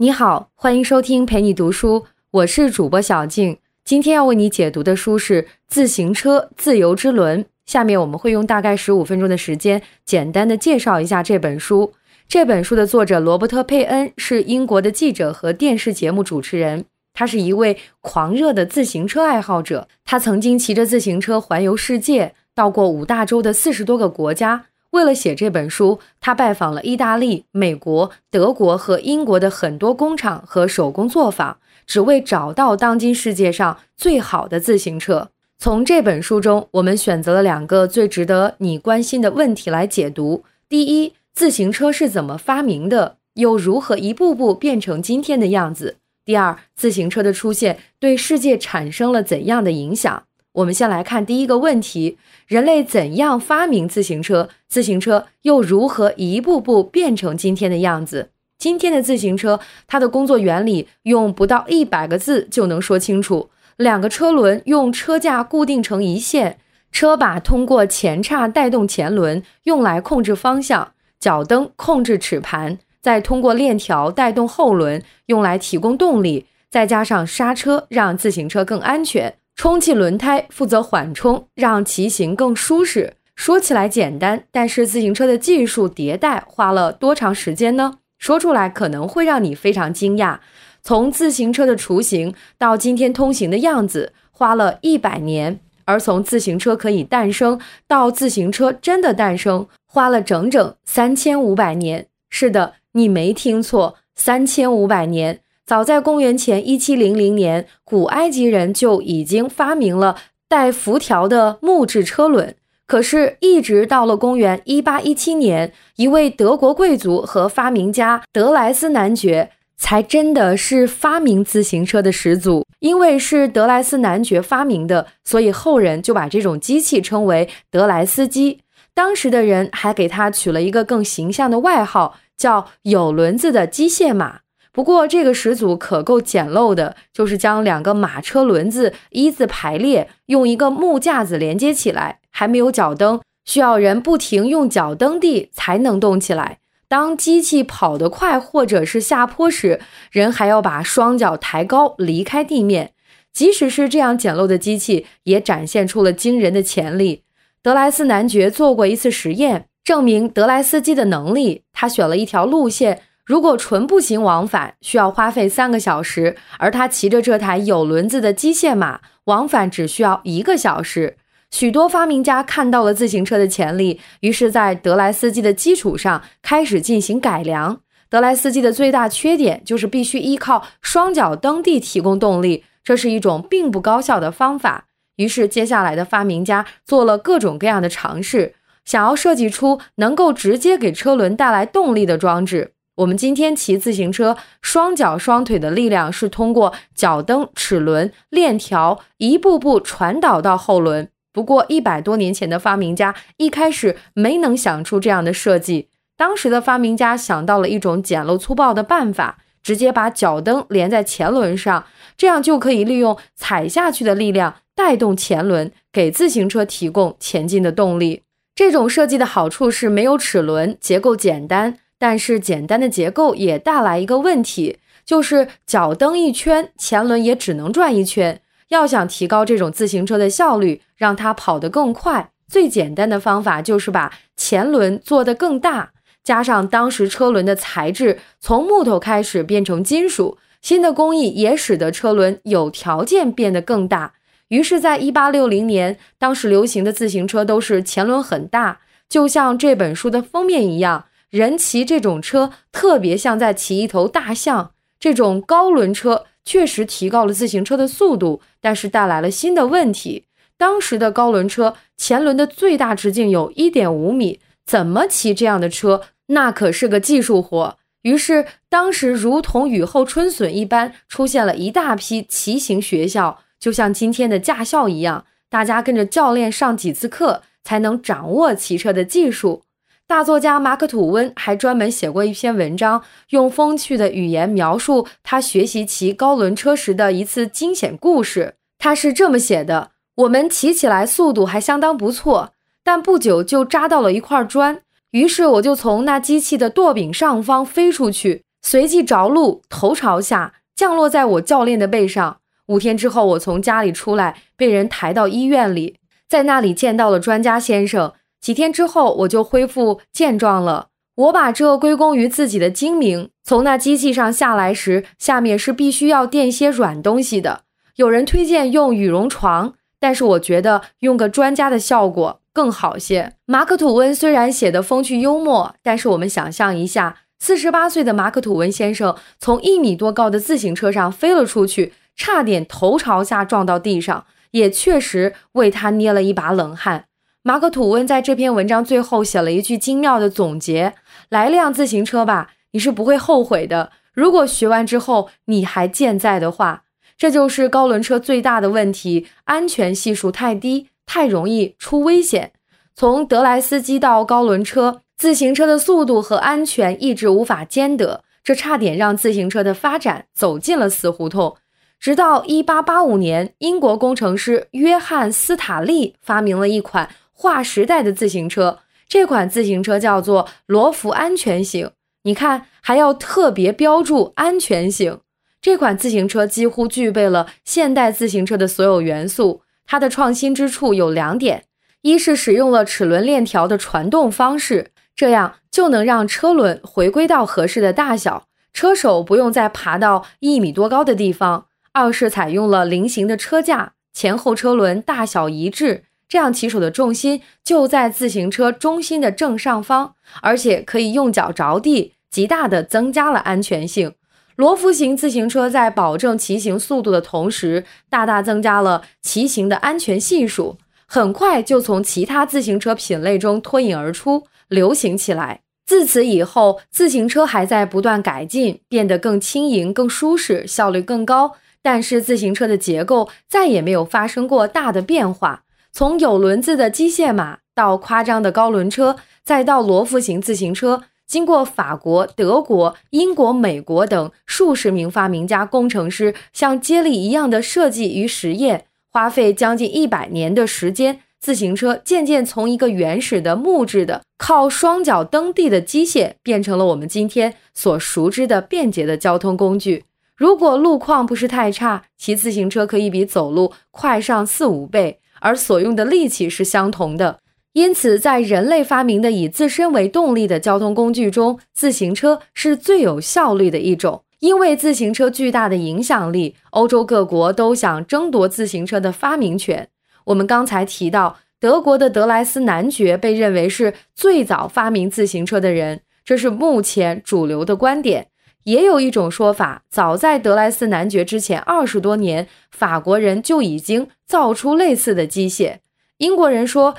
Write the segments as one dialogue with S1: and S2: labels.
S1: 你好，欢迎收听陪你读书，我是主播小静。今天要为你解读的书是《自行车：自由之轮》。下面我们会用大概十五分钟的时间，简单的介绍一下这本书。这本书的作者罗伯特·佩恩是英国的记者和电视节目主持人，他是一位狂热的自行车爱好者。他曾经骑着自行车环游世界，到过五大洲的四十多个国家。为了写这本书，他拜访了意大利、美国、德国和英国的很多工厂和手工作坊，只为找到当今世界上最好的自行车。从这本书中，我们选择了两个最值得你关心的问题来解读：第一，自行车是怎么发明的，又如何一步步变成今天的样子；第二，自行车的出现对世界产生了怎样的影响？我们先来看第一个问题：人类怎样发明自行车？自行车又如何一步步变成今天的样子？今天的自行车，它的工作原理用不到一百个字就能说清楚。两个车轮用车架固定成一线，车把通过前叉带动前轮，用来控制方向；脚蹬控制齿盘，再通过链条带动后轮，用来提供动力；再加上刹车，让自行车更安全。充气轮胎负责缓冲，让骑行更舒适。说起来简单，但是自行车的技术迭代花了多长时间呢？说出来可能会让你非常惊讶。从自行车的雏形到今天通行的样子，花了一百年；而从自行车可以诞生到自行车真的诞生，花了整整三千五百年。是的，你没听错，三千五百年。早在公元前一七零零年，古埃及人就已经发明了带辐条的木质车轮。可是，一直到了公元一八一七年，一位德国贵族和发明家德莱斯男爵才真的是发明自行车的始祖。因为是德莱斯男爵发明的，所以后人就把这种机器称为德莱斯机。当时的人还给他取了一个更形象的外号，叫“有轮子的机械马”。不过，这个始祖可够简陋的，就是将两个马车轮子一字排列，用一个木架子连接起来，还没有脚蹬，需要人不停用脚蹬地才能动起来。当机器跑得快或者是下坡时，人还要把双脚抬高离开地面。即使是这样简陋的机器，也展现出了惊人的潜力。德莱斯男爵做过一次实验，证明德莱斯基的能力。他选了一条路线。如果纯步行往返需要花费三个小时，而他骑着这台有轮子的机械马往返只需要一个小时。许多发明家看到了自行车的潜力，于是，在德莱斯基的基础上开始进行改良。德莱斯基的最大缺点就是必须依靠双脚蹬地提供动力，这是一种并不高效的方法。于是，接下来的发明家做了各种各样的尝试，想要设计出能够直接给车轮带来动力的装置。我们今天骑自行车，双脚双腿的力量是通过脚蹬、齿轮、链条一步步传导到后轮。不过，一百多年前的发明家一开始没能想出这样的设计。当时的发明家想到了一种简陋粗暴的办法，直接把脚蹬连在前轮上，这样就可以利用踩下去的力量带动前轮，给自行车提供前进的动力。这种设计的好处是没有齿轮，结构简单。但是简单的结构也带来一个问题，就是脚蹬一圈，前轮也只能转一圈。要想提高这种自行车的效率，让它跑得更快，最简单的方法就是把前轮做得更大，加上当时车轮的材质从木头开始变成金属，新的工艺也使得车轮有条件变得更大。于是，在一八六零年，当时流行的自行车都是前轮很大，就像这本书的封面一样。人骑这种车特别像在骑一头大象。这种高轮车确实提高了自行车的速度，但是带来了新的问题。当时的高轮车前轮的最大直径有一点五米，怎么骑这样的车，那可是个技术活。于是，当时如同雨后春笋一般，出现了一大批骑行学校，就像今天的驾校一样，大家跟着教练上几次课，才能掌握骑车的技术。大作家马克·吐温还专门写过一篇文章，用风趣的语言描述他学习骑高轮车时的一次惊险故事。他是这么写的：“我们骑起来速度还相当不错，但不久就扎到了一块砖。于是我就从那机器的舵柄上方飞出去，随即着陆，头朝下降落在我教练的背上。五天之后，我从家里出来，被人抬到医院里，在那里见到了专家先生。几天之后，我就恢复健壮了。我把这归功于自己的精明。从那机器上下来时，下面是必须要垫些软东西的。有人推荐用羽绒床，但是我觉得用个专家的效果更好些。马克·吐温虽然写的风趣幽默，但是我们想象一下，四十八岁的马克·吐温先生从一米多高的自行车上飞了出去，差点头朝下撞到地上，也确实为他捏了一把冷汗。马可·吐温在这篇文章最后写了一句精妙的总结：“来辆自行车吧，你是不会后悔的。如果学完之后你还健在的话，这就是高轮车最大的问题，安全系数太低，太容易出危险。从德莱斯基到高轮车，自行车的速度和安全一直无法兼得，这差点让自行车的发展走进了死胡同。直到1885年，英国工程师约翰·斯塔利发明了一款。”划时代的自行车，这款自行车叫做罗孚安全型。你看，还要特别标注安全型。这款自行车几乎具备了现代自行车的所有元素。它的创新之处有两点：一是使用了齿轮链条的传动方式，这样就能让车轮回归到合适的大小，车手不用再爬到一米多高的地方；二是采用了菱形的车架，前后车轮大小一致。这样骑手的重心就在自行车中心的正上方，而且可以用脚着地，极大的增加了安全性。罗孚型自行车在保证骑行速度的同时，大大增加了骑行的安全系数，很快就从其他自行车品类中脱颖而出，流行起来。自此以后，自行车还在不断改进，变得更轻盈、更舒适，效率更高，但是自行车的结构再也没有发生过大的变化。从有轮子的机械马到夸张的高轮车，再到罗孚型自行车，经过法国、德国、英国、美国等数十名发明家、工程师像接力一样的设计与实验，花费将近一百年的时间，自行车渐渐从一个原始的木质的靠双脚蹬地的机械，变成了我们今天所熟知的便捷的交通工具。如果路况不是太差，骑自行车可以比走路快上四五倍。而所用的力气是相同的，因此在人类发明的以自身为动力的交通工具中，自行车是最有效率的一种。因为自行车巨大的影响力，欧洲各国都想争夺自行车的发明权。我们刚才提到，德国的德莱斯男爵被认为是最早发明自行车的人，这是目前主流的观点。也有一种说法，早在德莱斯男爵之前二十多年，法国人就已经造出类似的机械。英国人说，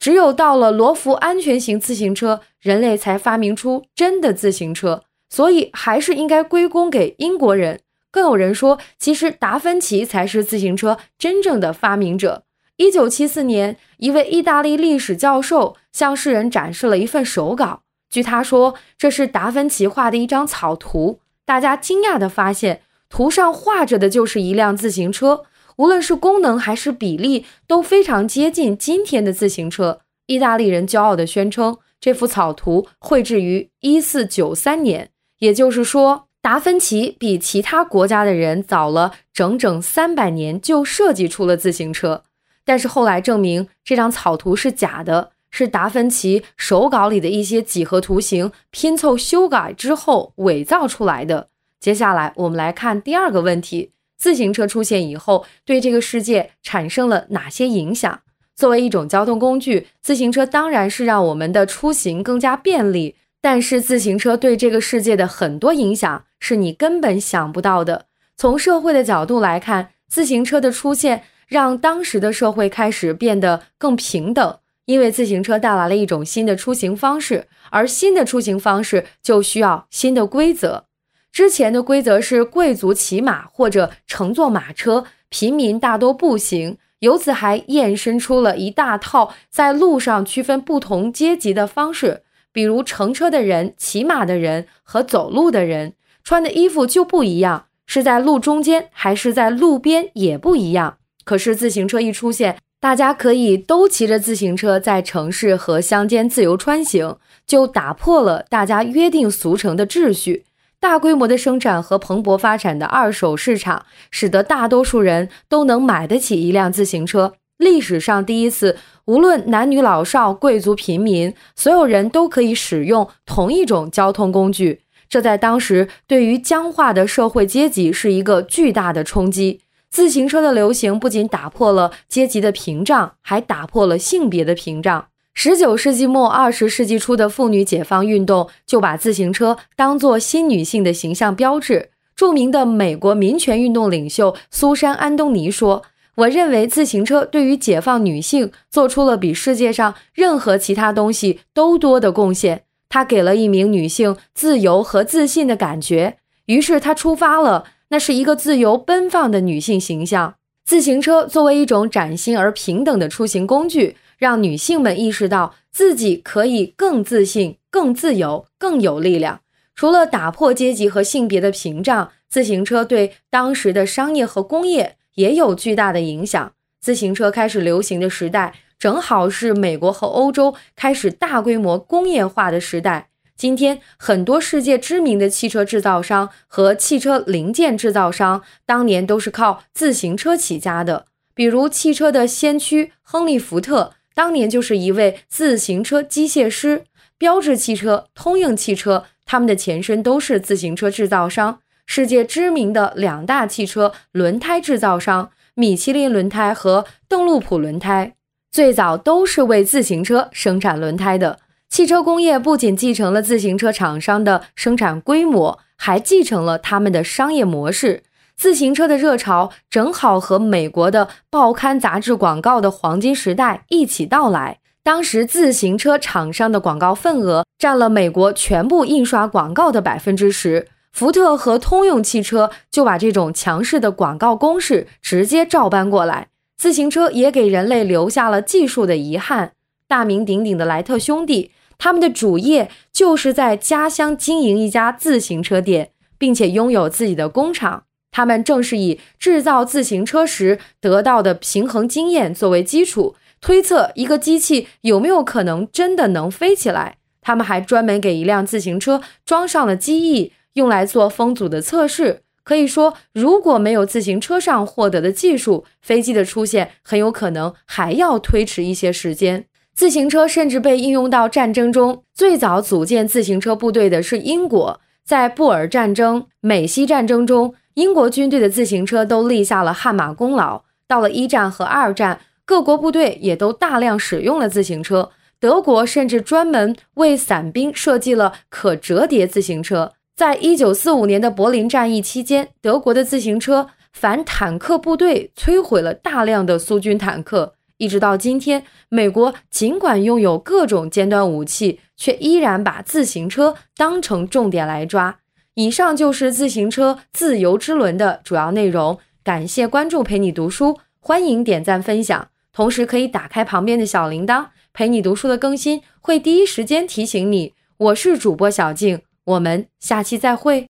S1: 只有到了罗孚安全型自行车，人类才发明出真的自行车，所以还是应该归功给英国人。更有人说，其实达芬奇才是自行车真正的发明者。一九七四年，一位意大利历史教授向世人展示了一份手稿。据他说，这是达芬奇画的一张草图。大家惊讶地发现，图上画着的就是一辆自行车，无论是功能还是比例都非常接近今天的自行车。意大利人骄傲地宣称，这幅草图绘制于一四九三年，也就是说，达芬奇比其他国家的人早了整整三百年就设计出了自行车。但是后来证明，这张草图是假的。是达芬奇手稿里的一些几何图形拼凑修改之后伪造出来的。接下来，我们来看第二个问题：自行车出现以后，对这个世界产生了哪些影响？作为一种交通工具，自行车当然是让我们的出行更加便利。但是，自行车对这个世界的很多影响是你根本想不到的。从社会的角度来看，自行车的出现让当时的社会开始变得更平等。因为自行车带来了一种新的出行方式，而新的出行方式就需要新的规则。之前的规则是贵族骑马或者乘坐马车，平民大多步行。由此还衍生出了一大套在路上区分不同阶级的方式，比如乘车的人、骑马的人和走路的人穿的衣服就不一样，是在路中间还是在路边也不一样。可是自行车一出现，大家可以都骑着自行车在城市和乡间自由穿行，就打破了大家约定俗成的秩序。大规模的生产和蓬勃发展的二手市场，使得大多数人都能买得起一辆自行车。历史上第一次，无论男女老少、贵族平民，所有人都可以使用同一种交通工具。这在当时对于僵化的社会阶级是一个巨大的冲击。自行车的流行不仅打破了阶级的屏障，还打破了性别的屏障。十九世纪末、二十世纪初的妇女解放运动就把自行车当作新女性的形象标志。著名的美国民权运动领袖苏珊·安东尼说：“我认为自行车对于解放女性做出了比世界上任何其他东西都多的贡献。它给了一名女性自由和自信的感觉。于是她出发了。”那是一个自由奔放的女性形象。自行车作为一种崭新而平等的出行工具，让女性们意识到自己可以更自信、更自由、更有力量。除了打破阶级和性别的屏障，自行车对当时的商业和工业也有巨大的影响。自行车开始流行的时代，正好是美国和欧洲开始大规模工业化的时代。今天，很多世界知名的汽车制造商和汽车零件制造商当年都是靠自行车起家的。比如，汽车的先驱亨利·福特当年就是一位自行车机械师。标致汽车、通用汽车，他们的前身都是自行车制造商。世界知名的两大汽车轮胎制造商——米其林轮胎和邓禄普轮胎，最早都是为自行车生产轮胎的。汽车工业不仅继承了自行车厂商的生产规模，还继承了他们的商业模式。自行车的热潮正好和美国的报刊杂志广告的黄金时代一起到来。当时，自行车厂商的广告份额占了美国全部印刷广告的百分之十。福特和通用汽车就把这种强势的广告攻势直接照搬过来。自行车也给人类留下了技术的遗憾。大名鼎鼎的莱特兄弟。他们的主业就是在家乡经营一家自行车店，并且拥有自己的工厂。他们正是以制造自行车时得到的平衡经验作为基础，推测一个机器有没有可能真的能飞起来。他们还专门给一辆自行车装上了机翼，用来做风阻的测试。可以说，如果没有自行车上获得的技术，飞机的出现很有可能还要推迟一些时间。自行车甚至被应用到战争中。最早组建自行车部队的是英国，在布尔战争、美西战争中，英国军队的自行车都立下了汗马功劳。到了一战和二战，各国部队也都大量使用了自行车。德国甚至专门为伞兵设计了可折叠自行车。在一九四五年的柏林战役期间，德国的自行车反坦克部队摧毁了大量的苏军坦克。一直到今天，美国尽管拥有各种尖端武器，却依然把自行车当成重点来抓。以上就是自行车自由之轮的主要内容。感谢关注陪你读书，欢迎点赞分享，同时可以打开旁边的小铃铛，陪你读书的更新会第一时间提醒你。我是主播小静，我们下期再会。